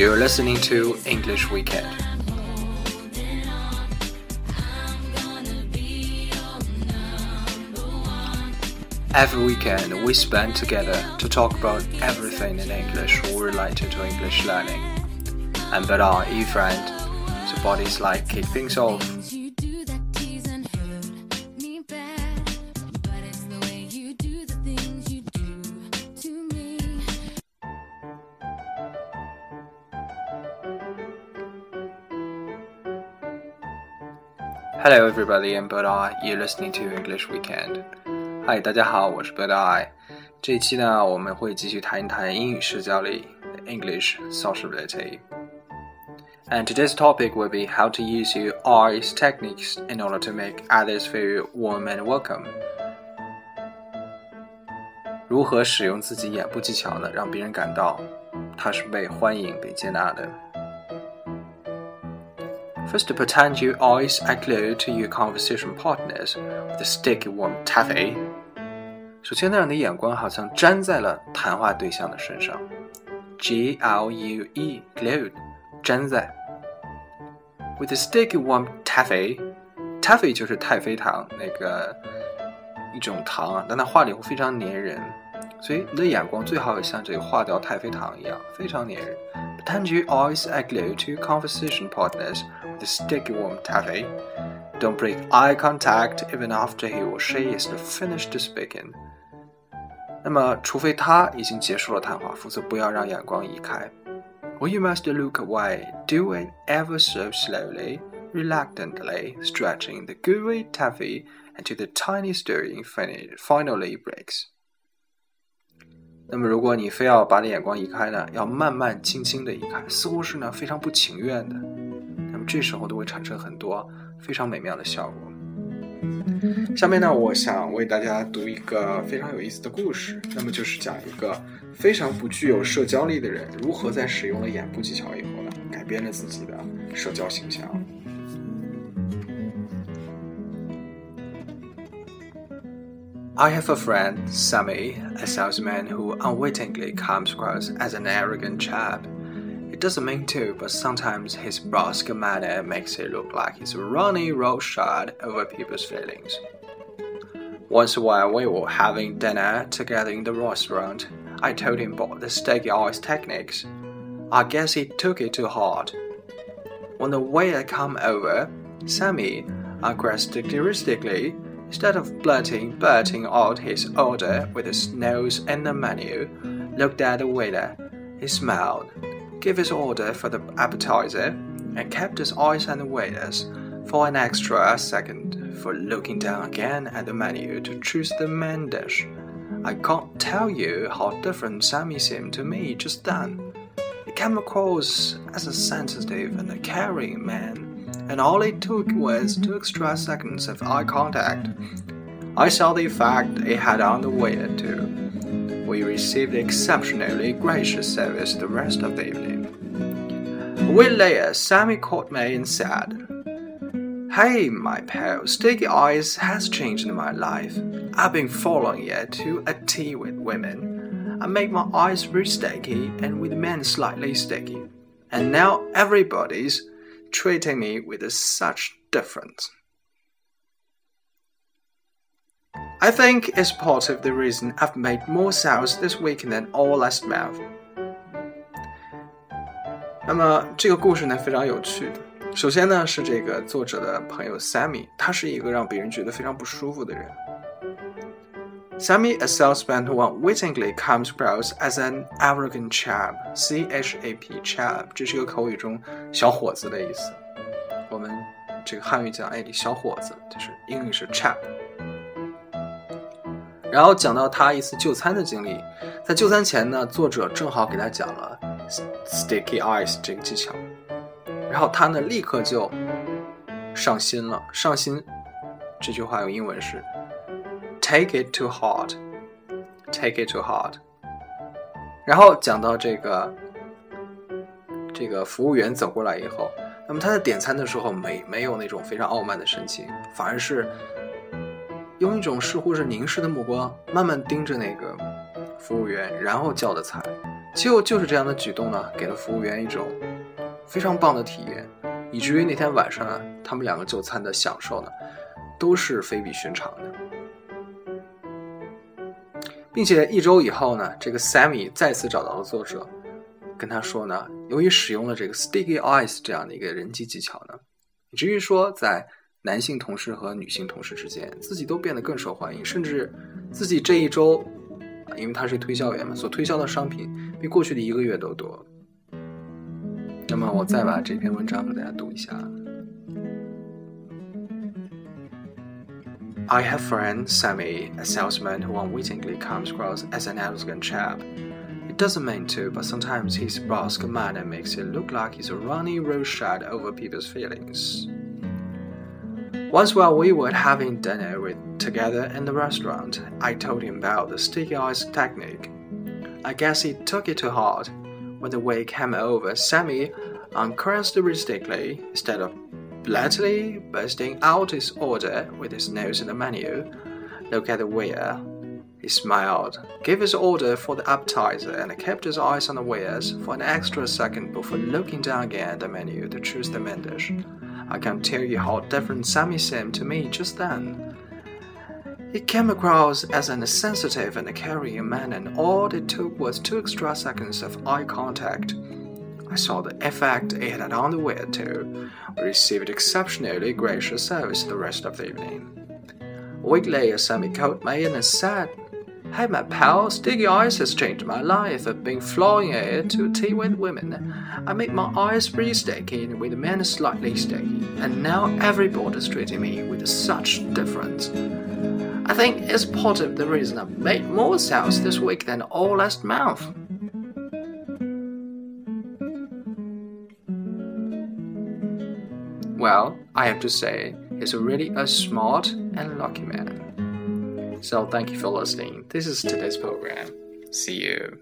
You're listening to English Weekend. Every weekend we spend together to talk about everything in English related to English learning. And but our e friend, so bodies like kick things off. Hello, everybody, and but are you listening to English Weekend? Hi，大家好，我是 But I。这一期呢，我们会继续谈一谈英语社交力 （English sociability）。And today's topic will be how to use your eyes techniques in order to make others feel warm and welcome。如何使用自己眼部技巧呢，让别人感到他是被欢迎、被接纳的 ？First, pretend your eyes are glued to your conversation partners with a sticky warm taffy. 首先呢，让你的眼光好像粘在了谈话对象的身上。G L U E glued，粘在。With a sticky warm taffy，taffy 就是太妃糖那个一种糖啊，但它化了以后非常粘人，所以你的眼光最好也像这个化掉太妃糖一样，非常粘人。 Pretend your eyes are glued to your conversation partners the sticky warm taffy. Don't break eye contact even after he or she is finished speaking. 那么，除非他已经结束了谈话，否则不要让眼光移开。Or you must look away. Do it ever so slowly, reluctantly, stretching the gooey taffy until the tiny stirring finally breaks. 那么，如果你非要把你眼光移开呢，要慢慢、轻轻的移开，似乎是呢非常不情愿的。那么这时候都会产生很多非常美妙的效果。下面呢，我想为大家读一个非常有意思的故事。那么就是讲一个非常不具有社交力的人，如何在使用了眼部技巧以后呢，改变了自己的社交形象。I have a friend, Sammy, a salesman who unwittingly comes across as an arrogant chap. He doesn't mean to, but sometimes his brusque manner makes it look like he's running roughshod over people's feelings. Once while we were having dinner together in the restaurant, I told him about the sticky eyes techniques. I guess he took it too hard. When the waiter came over, Sammy, uncharacteristically, instead of blurting, blurting out his order with his nose in the menu, looked at the waiter. He smiled gave his order for the appetizer, and kept his eyes on the waiters for an extra second for looking down again at the menu to choose the main dish. I can't tell you how different Sammy seemed to me just then. He came across as a sensitive and a caring man, and all it took was two extra seconds of eye contact. I saw the effect it had on the waiter too we received exceptionally gracious service the rest of the evening. Week later, uh, Sammy called me and said, Hey, my pal, Sticky Eyes has changed my life. I've been following it to a T with women. I make my eyes very sticky and with men slightly sticky. And now everybody's treating me with such difference. I think it's part of the reason I've made more sales this week than all last month. 那么这个故事呢非常有趣。首先呢是这个作者的朋友 Sammy，他是一个让别人觉得非常不舒服的人。 Sammy, a salesman who unwittingly comes across as an arrogant chap, C H A P chap，这是一个口语中小伙子的意思。我们这个汉语讲，哎，小伙子，就是英语是 chap。然后讲到他一次就餐的经历，在就餐前呢，作者正好给他讲了 sticky eyes 这个技巧，然后他呢立刻就上心了。上心这句话用英文是 take it too hard，take it too hard。然后讲到这个这个服务员走过来以后，那么他在点餐的时候没没有那种非常傲慢的神情，反而是。用一种似乎是凝视的目光，慢慢盯着那个服务员，然后叫的菜。就就是这样的举动呢，给了服务员一种非常棒的体验，以至于那天晚上呢，他们两个就餐的享受呢，都是非比寻常的。并且一周以后呢，这个 Sammy 再次找到了作者，跟他说呢，由于使用了这个 Sticky Eyes 这样的一个人机技巧呢，以至于说在男性同事和女性同事之间，自己都变得更受欢迎，甚至自己这一周，因为他是推销员嘛，所推销的商品比过去的一个月都多。那么我再把这篇文章给大家读一下。I have a friend Sammy, a salesman who unwittingly comes across as an arrogant chap. He doesn't mean to, but sometimes his brusque manner makes it look like he's a running roughshod over people's feelings. Once while we were having dinner with, together in the restaurant, I told him about the sticky eyes technique. I guess he took it to heart. When the waiter came over, Sammy, uncharacteristically, instead of bluntly bursting out his order with his nose in the menu. Look at the waiter. He smiled, gave his order for the appetizer, and kept his eyes on the wares for an extra second before looking down again at the menu to choose the main dish. I can't tell you how different Sammy seemed to me just then. He came across as an sensitive and caring man, and all it took was two extra seconds of eye contact. I saw the effect it had on the waiter. We received exceptionally gracious service the rest of the evening. A week later, Sammy called me and said, Hey, my pal, Sticky Eyes has changed my life. I've been flying it to tea with women. I make my eyes pretty sticky and with men slightly sticky, and now everybody's treating me with such difference. I think it's part of the reason I've made more sales this week than all last month. Well, I have to say, he's really a smart and lucky man. So thank you for listening. This is today's program. See you.